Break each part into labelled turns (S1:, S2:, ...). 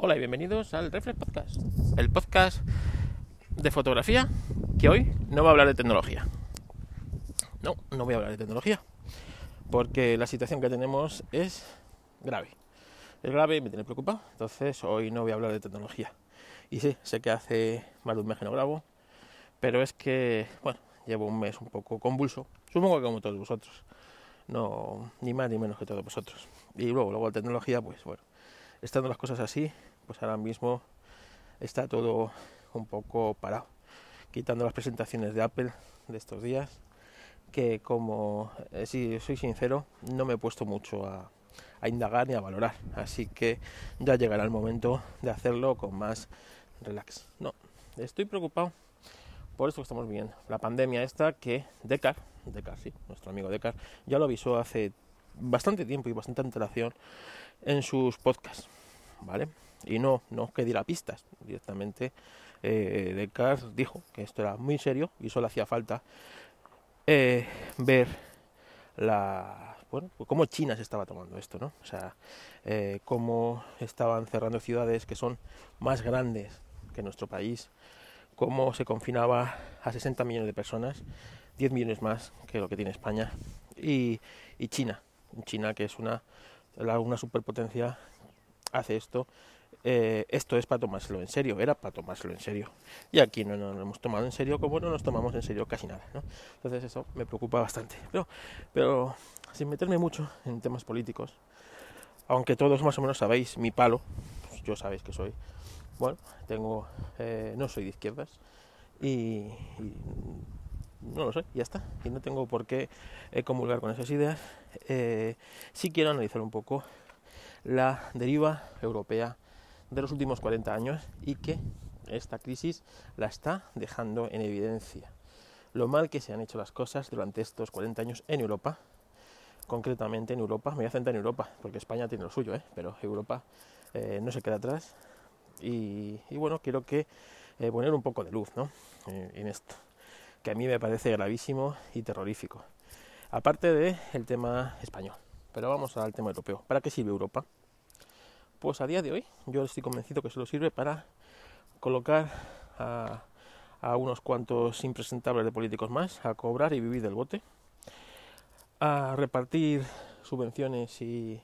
S1: Hola y bienvenidos al Reflex Podcast, el podcast de fotografía que hoy no va a hablar de tecnología. No, no voy a hablar de tecnología, porque la situación que tenemos es grave. Es grave y me tiene preocupado, entonces hoy no voy a hablar de tecnología. Y sí, sé que hace más de un mes que no grabo, pero es que, bueno, llevo un mes un poco convulso, supongo que como todos vosotros, no, ni más ni menos que todos vosotros. Y luego, luego la tecnología, pues bueno, estando las cosas así, pues ahora mismo está todo un poco parado. Quitando las presentaciones de Apple de estos días, que como, eh, si soy sincero, no me he puesto mucho a, indagar ni a valorar. Así que ya llegará el momento de hacerlo con más relax. No, estoy preocupado por esto que estamos viendo. La pandemia esta que Decar, Decar sí, nuestro amigo Decar, ya lo avisó hace bastante tiempo y bastante antelación en sus podcasts, ¿vale? Y no, no que diera pistas. Directamente eh, Descartes dijo que esto era muy serio y solo hacía falta eh, ver la bueno, pues cómo China se estaba tomando esto, ¿no? O sea, eh, cómo estaban cerrando ciudades que son más grandes que nuestro país, cómo se confinaba a 60 millones de personas, 10 millones más que lo que tiene España, y, y China, China que es una, una superpotencia, hace esto eh, esto es para tomárselo en serio, era para tomárselo en serio. Y aquí no, nos lo hemos tomado en serio como no nos tomamos en serio casi nada. ¿no? Entonces eso me preocupa bastante. Pero, pero sin meterme mucho en temas políticos, aunque todos más o menos sabéis mi palo, pues yo sabéis que soy, bueno, tengo, eh, no soy de izquierdas y, no lo soy, ya está. Y no tengo por qué eh, comulgar con esas ideas. Eh, sí quiero analizar un poco la deriva europea de los últimos 40 años y que esta crisis la está dejando en evidencia. Lo mal que se han hecho las cosas durante estos 40 años en Europa, concretamente en Europa, me voy a centrar en Europa, porque España tiene lo suyo, ¿eh? pero Europa eh, no se queda atrás. Y, bueno, quiero que eh, poner un poco de luz ¿no? en esto, que a mí me parece gravísimo y terrorífico. Aparte del tema español, pero vamos al tema europeo. ¿Para qué sirve Europa? Pues a día de hoy yo estoy convencido que solo sirve para colocar a, unos cuantos impresentables de políticos más a cobrar y vivir del bote, a repartir subvenciones y,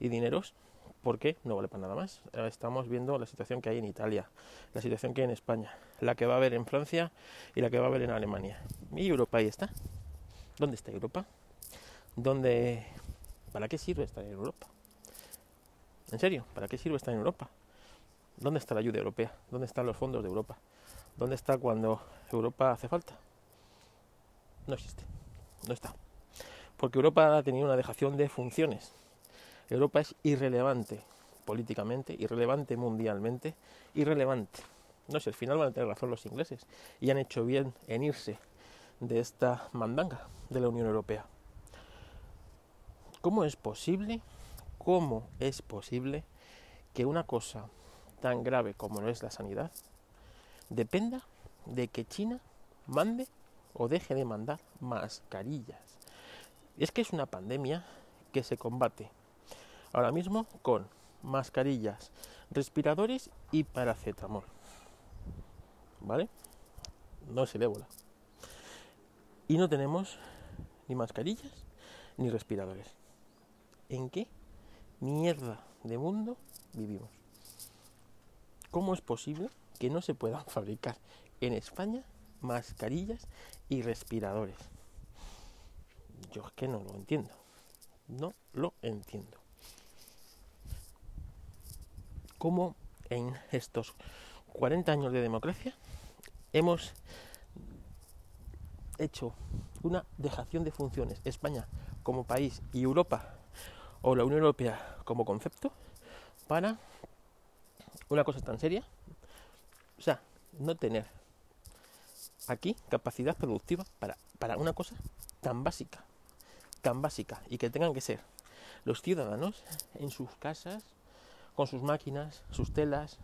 S1: dineros, porque no vale para nada más. Estamos viendo la situación que hay en Italia, la situación que hay en España, la que va a haber en Francia y la que va a haber en Alemania. ¿Y Europa ahí está? ¿Dónde está Europa? ¿Dónde... ¿Para qué sirve estar en Europa? En serio, ¿para qué sirve estar en Europa? ¿Dónde está la ayuda europea? ¿Dónde están los fondos de Europa? ¿Dónde está cuando Europa hace falta? No existe, no está. Porque Europa ha tenido una dejación de funciones. Europa es irrelevante políticamente, irrelevante mundialmente, irrelevante. No sé, al final van a tener razón los ingleses y han hecho bien en irse de esta mandanga de la Unión Europea. ¿Cómo es posible ¿Cómo es posible que una cosa tan grave como no es la sanidad dependa de que China mande o deje de mandar mascarillas? Es que es una pandemia que se combate ahora mismo con mascarillas, respiradores y paracetamol. ¿Vale? No es el ébola. Y no tenemos ni mascarillas ni respiradores. ¿En qué mierda de mundo vivimos. ¿Cómo es posible que no se puedan fabricar en España mascarillas y respiradores? Yo es que no lo entiendo. No lo entiendo. ¿Cómo en estos 40 años de democracia hemos hecho una dejación de funciones España como país y Europa o la Unión Europea como concepto para una cosa tan seria. O sea, no tener aquí capacidad productiva para, para una cosa tan básica, tan básica, y que tengan que ser los ciudadanos en sus casas, con sus máquinas, sus telas,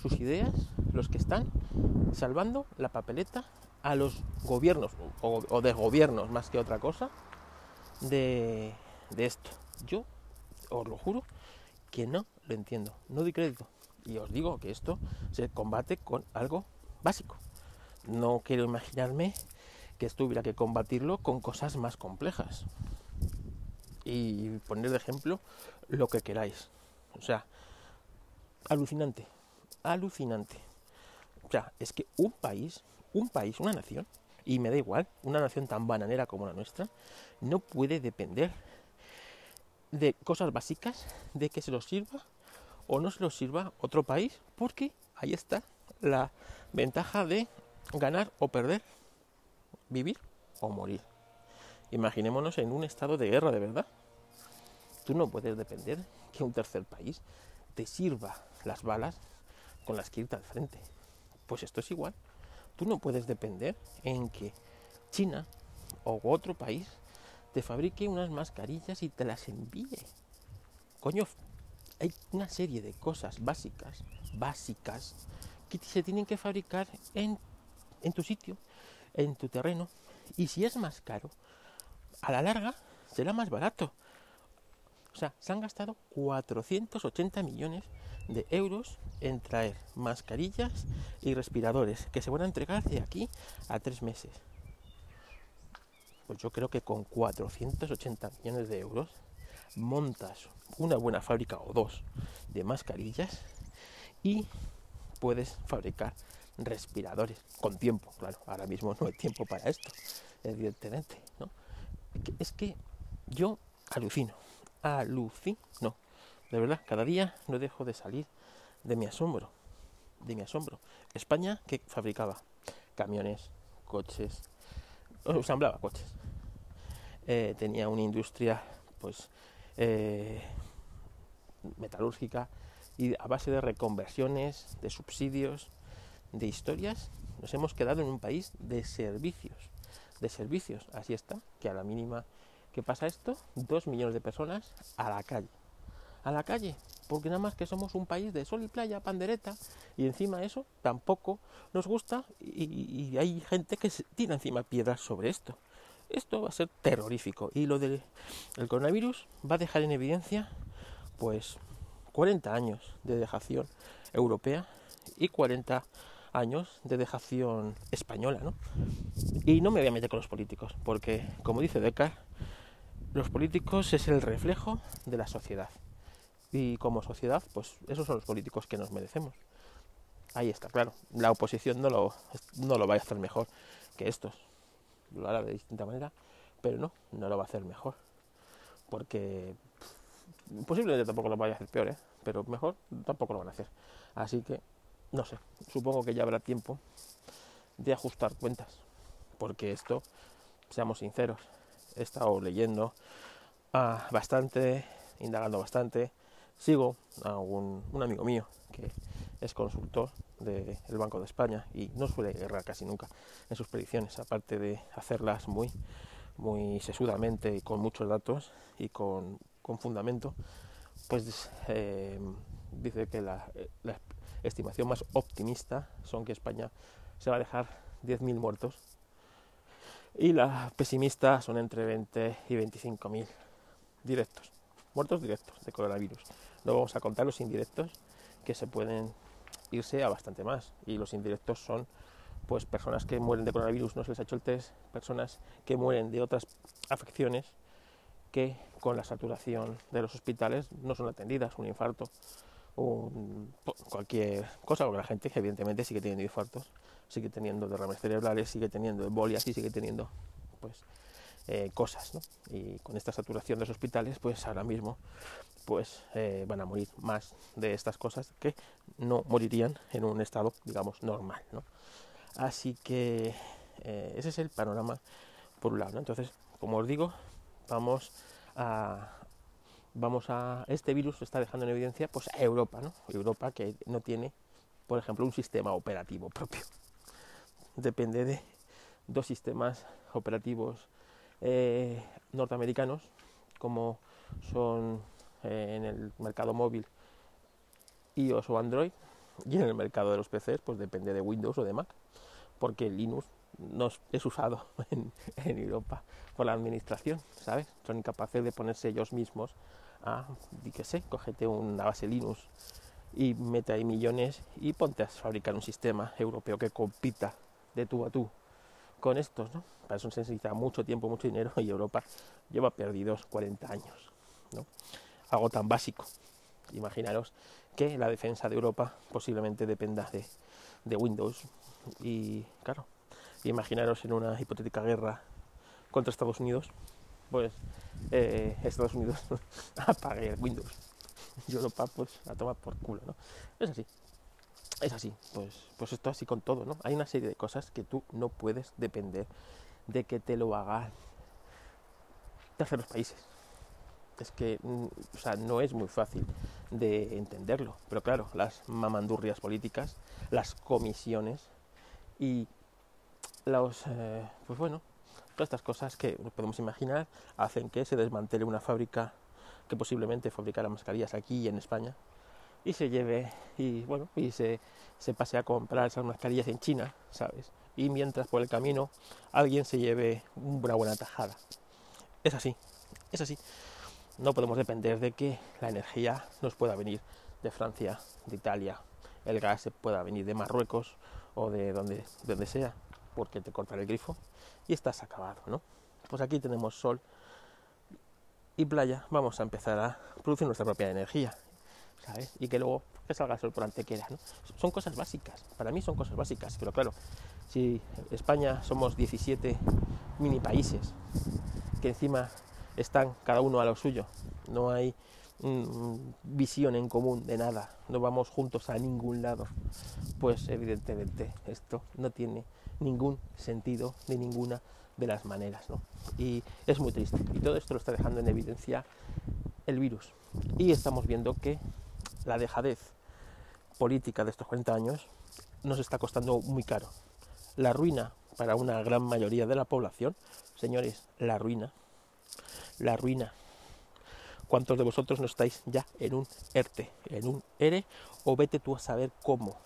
S1: sus ideas, los que están salvando la papeleta a los gobiernos, o, o de gobiernos más que otra cosa, de, de esto. Yo os lo juro que no lo entiendo. No doy crédito. Y os digo que esto se combate con algo básico. No quiero imaginarme que esto hubiera que combatirlo con cosas más complejas. Y poner de ejemplo lo que queráis. O sea, alucinante, alucinante. O sea, es que un país, un país, una nación, y me da igual, una nación tan bananera como la nuestra, no puede depender de cosas básicas, de que se los sirva o no se los sirva otro país, porque ahí está la ventaja de ganar o perder, vivir o morir. Imaginémonos en un estado de guerra de verdad. Tú no puedes depender que un tercer país te sirva las balas con las que irte al frente. Pues esto es igual. Tú no puedes depender en que China o otro país te fabrique unas mascarillas y te las envíe. Coño, hay una serie de cosas básicas, básicas, que se tienen que fabricar en, en tu sitio, en tu terreno. Y si es más caro, a la larga será más barato. O sea, se han gastado 480 millones de euros en traer mascarillas y respiradores que se van a entregar de aquí a tres meses. Pues yo creo que con 480 millones de euros montas una buena fábrica o dos de mascarillas y puedes fabricar respiradores con tiempo, claro, ahora mismo no hay tiempo para esto, evidentemente, ¿no? Es que yo alucino, alucino, de verdad, cada día no dejo de salir de mi asombro, de mi asombro. España que fabricaba camiones, coches, ensamblaba coches, eh, tenía una industria, pues, eh, metalúrgica y a base de reconversiones, de subsidios, de historias, nos hemos quedado en un país de servicios, de servicios. Así está, que a la mínima que pasa esto, dos millones de personas a la calle. A la calle, porque nada más que somos un país de sol y playa, pandereta, y encima eso tampoco nos gusta y, hay gente que se tira encima piedras sobre esto. Esto va a ser terrorífico y lo del coronavirus va a dejar en evidencia pues 40 años de dejación europea y 40 años de dejación española, ¿no? Y no me voy a meter con los políticos, porque como dice Descartes, los políticos es el reflejo de la sociedad. Y como sociedad, pues esos son los políticos que nos merecemos. Ahí está, claro. La oposición no lo, no lo va a hacer mejor que estos. Lo hará de distinta manera, pero no, no lo va a hacer mejor. Porque posiblemente tampoco lo vaya a hacer peor, ¿eh? pero mejor tampoco lo van a hacer. Así que, no sé, supongo que ya habrá tiempo de ajustar cuentas. Porque esto, seamos sinceros, he estado leyendo ah, bastante, indagando bastante. Sigo a un, amigo mío que es consultor del Banco de España y no suele errar casi nunca en sus predicciones, aparte de hacerlas muy, muy sesudamente y con muchos datos y con, fundamento, pues eh, dice que la, la estimación más optimista son que España se va a dejar 10.000 muertos y las pesimistas son entre 20 y 25 mil directos, muertos directos de coronavirus. No vamos a contar los indirectos que se pueden irse a bastante más. Y los indirectos son pues personas que mueren de coronavirus no se les ha hecho el test, personas que mueren de otras afecciones que con la saturación de los hospitales no son atendidas, un infarto, o cualquier cosa, porque la gente evidentemente sigue teniendo infartos sigue teniendo derrames cerebrales, sigue teniendo embolias y sigue teniendo pues eh, cosas. Y con esta saturación de los hospitales, pues ahora mismo pues eh, van a morir más de estas cosas que no morirían en un estado, digamos, normal, ¿no? Así que eh, ese es el panorama por un lado. Entonces, como os digo, vamos a vamos a este virus está dejando en evidencia pues a Europa, ¿no? Europa que no tiene, por ejemplo, un sistema operativo propio depende de dos sistemas operativos eh, norteamericanos, como son eh, en el mercado móvil iOS o Android, y en el mercado de los PCs, pues depende de Windows o de Mac, porque Linux no es usado en, Europa por la administración, ¿sabes? Son incapaces de ponerse ellos mismos a, qué sé, cógete una base Linux y mete ahí millones y ponte a fabricar un sistema europeo que compita de tú a tú con estos, ¿no? Para eso se necesita mucho tiempo, mucho dinero y Europa lleva perdidos 40 años, ¿no? Algo tan básico. Imaginaros que la defensa de Europa posiblemente dependa de, de Windows y, claro, imaginaros en una hipotética guerra contra Estados Unidos, pues eh, Estados Unidos apague Windows y Europa pues la toma por culo, ¿no? Es así, es así, pues, pues esto así con todo, ¿no? Hay una serie de cosas que tú no puedes depender de que te lo hagan terceros países. Es que, mm, o sea, no es muy fácil de entenderlo, pero claro, las mamandurrias políticas, las comisiones y los, eh, pues bueno, todas estas cosas que podemos imaginar hacen que se desmantele una fábrica que posiblemente fabricara mascarillas aquí en España y se lleve y bueno y se, se pase a comprar esas mascarillas en China, ¿sabes? Y mientras por el camino alguien se lleve una buena tajada. Es así, es así. No podemos depender de que la energía nos pueda venir de Francia, de Italia, el gas pueda venir de Marruecos o de donde, de donde sea, porque te cortan el grifo y estás acabado, ¿no? Pues aquí tenemos sol y playa, vamos a empezar a producir nuestra propia energía, Y que luego que salga el sol por antequera, ¿no? Son cosas básicas, para mí son cosas básicas, pero claro, si España somos 17 mini países que encima están cada uno a lo suyo, no hay mm, visión en común de nada, no vamos juntos a ningún lado, pues evidentemente esto no tiene ningún sentido de ninguna de las maneras. ¿no? Y es muy triste. Y todo esto lo está dejando en evidencia el virus. Y estamos viendo que la dejadez política de estos 40 años nos está costando muy caro. La ruina para una gran mayoría de la población, señores, la ruina, la ruina. ¿Cuántos de vosotros no estáis ya en un ERTE, en un ERE, o vete tú a saber cómo,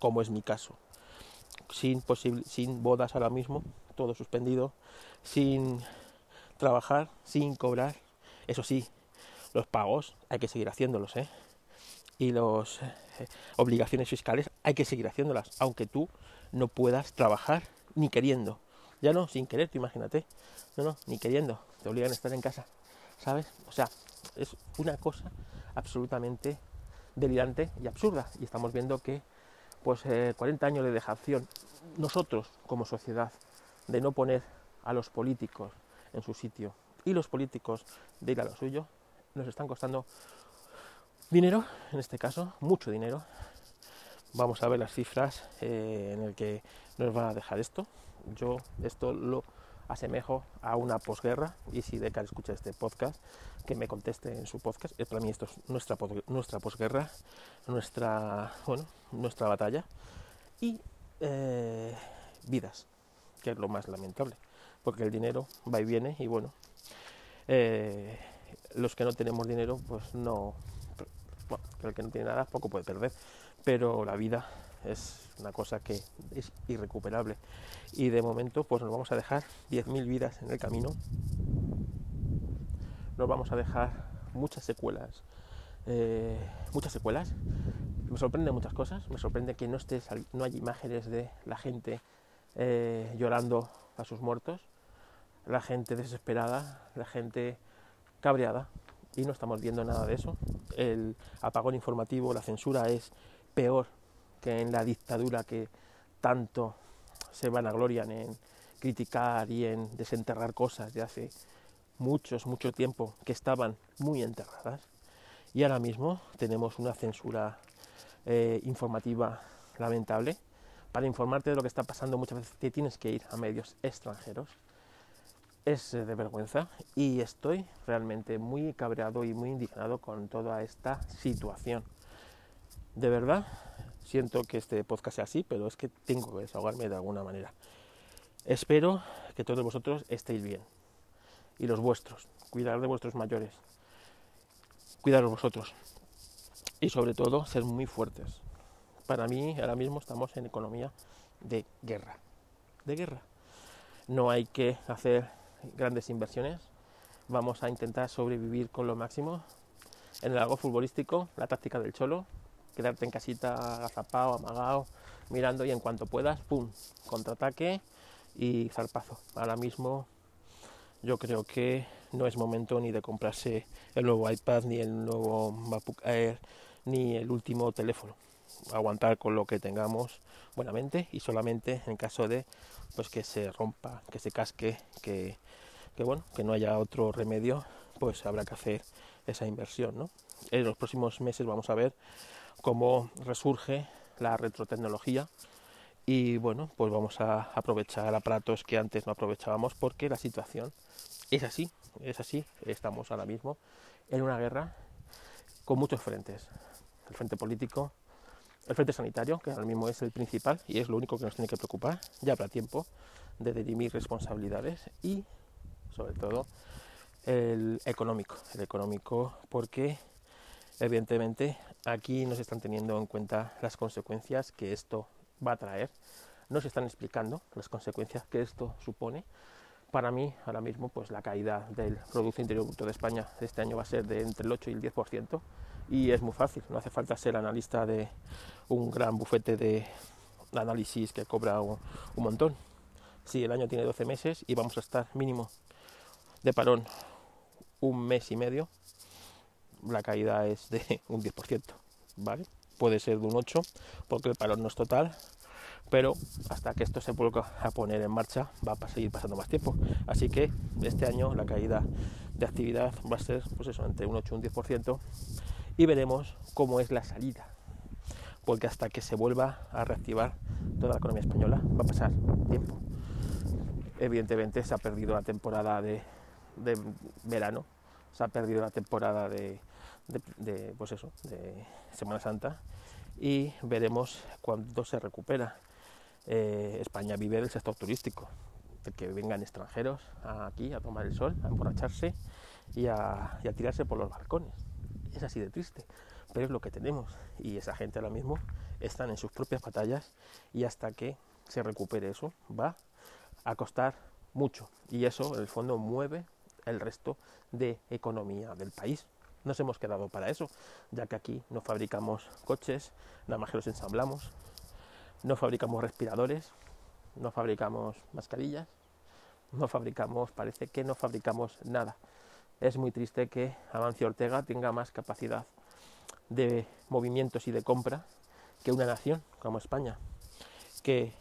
S1: como es mi caso? sin, sin bodas ahora mismo, todo suspendido, sin trabajar, sin cobrar. Eso sí, los pagos hay que seguir haciéndolos, ¿eh? Y las eh, obligaciones fiscales hay que seguir haciéndolas, aunque tú no puedas trabajar ni queriendo. Ya no, sin querer, tú imagínate. No, no, ni queriendo. Te obligan a estar en casa. ¿Sabes? O sea, es una cosa absolutamente delirante y absurda. Y estamos viendo que pues 40 eh, años de dejación, nosotros como sociedad, de no poner a los políticos en su sitio y los políticos de ir a lo suyo, nos están costando dinero, en este caso, mucho dinero. Vamos a ver las cifras eh, en el que nos va a dejar esto. Yo esto lo asemejo a una posguerra y si Decar escucha este podcast, que me conteste en su podcast. Eh, para mí esto es nuestra, nuestra posguerra, nuestra, bueno, nuestra batalla y eh, vidas, que es lo más lamentable, porque el dinero va y viene y bueno, los que no tenemos dinero, pues no, el que no tiene nada poco puede perder, pero la vida es una cosa que es irrecuperable. Y de momento, pues nos vamos a dejar 10.000 vidas en el camino. Nos vamos a dejar muchas secuelas. Eh, muchas secuelas. Me sorprende muchas cosas. Me sorprende que no, estés, no hay imágenes de la gente eh, llorando a sus muertos, la gente desesperada, la gente cabreada. Y no estamos viendo nada de eso. El apagón informativo, la censura es peor que en la dictadura que tanto se vanaglorian en criticar y en desenterrar cosas de hace muchos, mucho tiempo que estaban muy enterradas. Y ahora mismo tenemos una censura eh, informativa lamentable. Para informarte de lo que está pasando muchas veces te tienes que ir a medios extranjeros. Es de vergüenza y estoy realmente muy cabreado y muy indignado con toda esta situación. De verdad, siento que este podcast sea así, pero es que tengo que desahogarme de alguna manera. Espero que todos vosotros estéis bien. Y los vuestros. Cuidar de vuestros mayores. Cuidaros vosotros. Y sobre todo, ser muy fuertes. Para mí, ahora mismo estamos en economía de guerra. De guerra. No hay que hacer grandes inversiones. Vamos a intentar sobrevivir con lo máximo. En el algo futbolístico, la táctica del cholo, quedarte en casita agazapado, amagado, mirando y en cuanto puedas, ¡pum!, contraataque y zarpazo. Ahora mismo yo creo que no es momento ni de comprarse el nuevo iPad, ni el nuevo MacBook Air, ni el último teléfono. Aguantar con lo que tengamos buenamente y solamente en caso de pues que se rompa, que se casque, que, que bueno, que no haya otro remedio, pues habrá que hacer esa inversión, ¿no? En los próximos meses vamos a ver cómo resurge la retrotecnología y bueno, pues vamos a aprovechar aparatos que antes no aprovechábamos porque la situación es así, es así, estamos ahora mismo en una guerra con muchos frentes. El frente político, el frente sanitario, que ahora mismo es el principal y es lo único que nos tiene que preocupar, ya habrá tiempo de dirimir responsabilidades y sobre todo el económico, el económico porque evidentemente aquí no se están teniendo en cuenta las consecuencias que esto va a traer, no se están explicando las consecuencias que esto supone. Para mí, ahora mismo, pues la caída del Producto Interior Bruto de España este año va a ser de entre el 8 y el 10%, y es muy fácil, no hace falta ser analista de un gran bufete de análisis que cobra un, montón. Si el año tiene 12 meses y vamos a estar mínimo de parón un mes y medio, la caída es de un 10%, ¿vale? Puede ser de un 8 porque el parón no es total, pero hasta que esto se vuelva a poner en marcha va a seguir pasando más tiempo. Así que este año la caída de actividad va a ser pues eso, entre un 8 y un 10% y veremos cómo es la salida. Porque hasta que se vuelva a reactivar toda la economía española va a pasar tiempo. Evidentemente se ha perdido la temporada de, verano, se ha perdido la temporada de, de, pues eso, de Semana Santa y veremos cuándo se recupera. Eh, España vive del sector turístico, de que vengan extranjeros aquí a tomar el sol, a emborracharse y a, tirarse por los balcones. Es así de triste, pero es lo que tenemos. Y esa gente ahora mismo están en sus propias batallas y hasta que se recupere eso va a costar mucho. Y eso, en el fondo, mueve el resto de economía del país. Nos hemos quedado para eso, ya que aquí no fabricamos coches, nada más que los ensamblamos, no fabricamos respiradores, no fabricamos mascarillas, no fabricamos, parece que no fabricamos nada. Es muy triste que Amancio Ortega tenga más capacidad de movimientos y de compra que una nación como España, que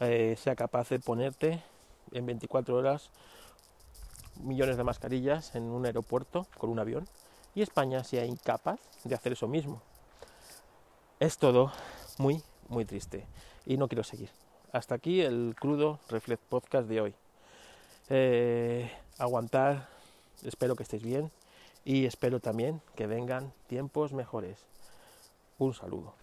S1: eh, sea capaz de ponerte en 24 horas millones de mascarillas en un aeropuerto con un avión y España sea incapaz de hacer eso mismo. Es todo muy muy triste y no quiero seguir. Hasta aquí el crudo Reflect Podcast de hoy. Eh, aguantar, espero que estéis bien y espero también que vengan tiempos mejores. Un saludo.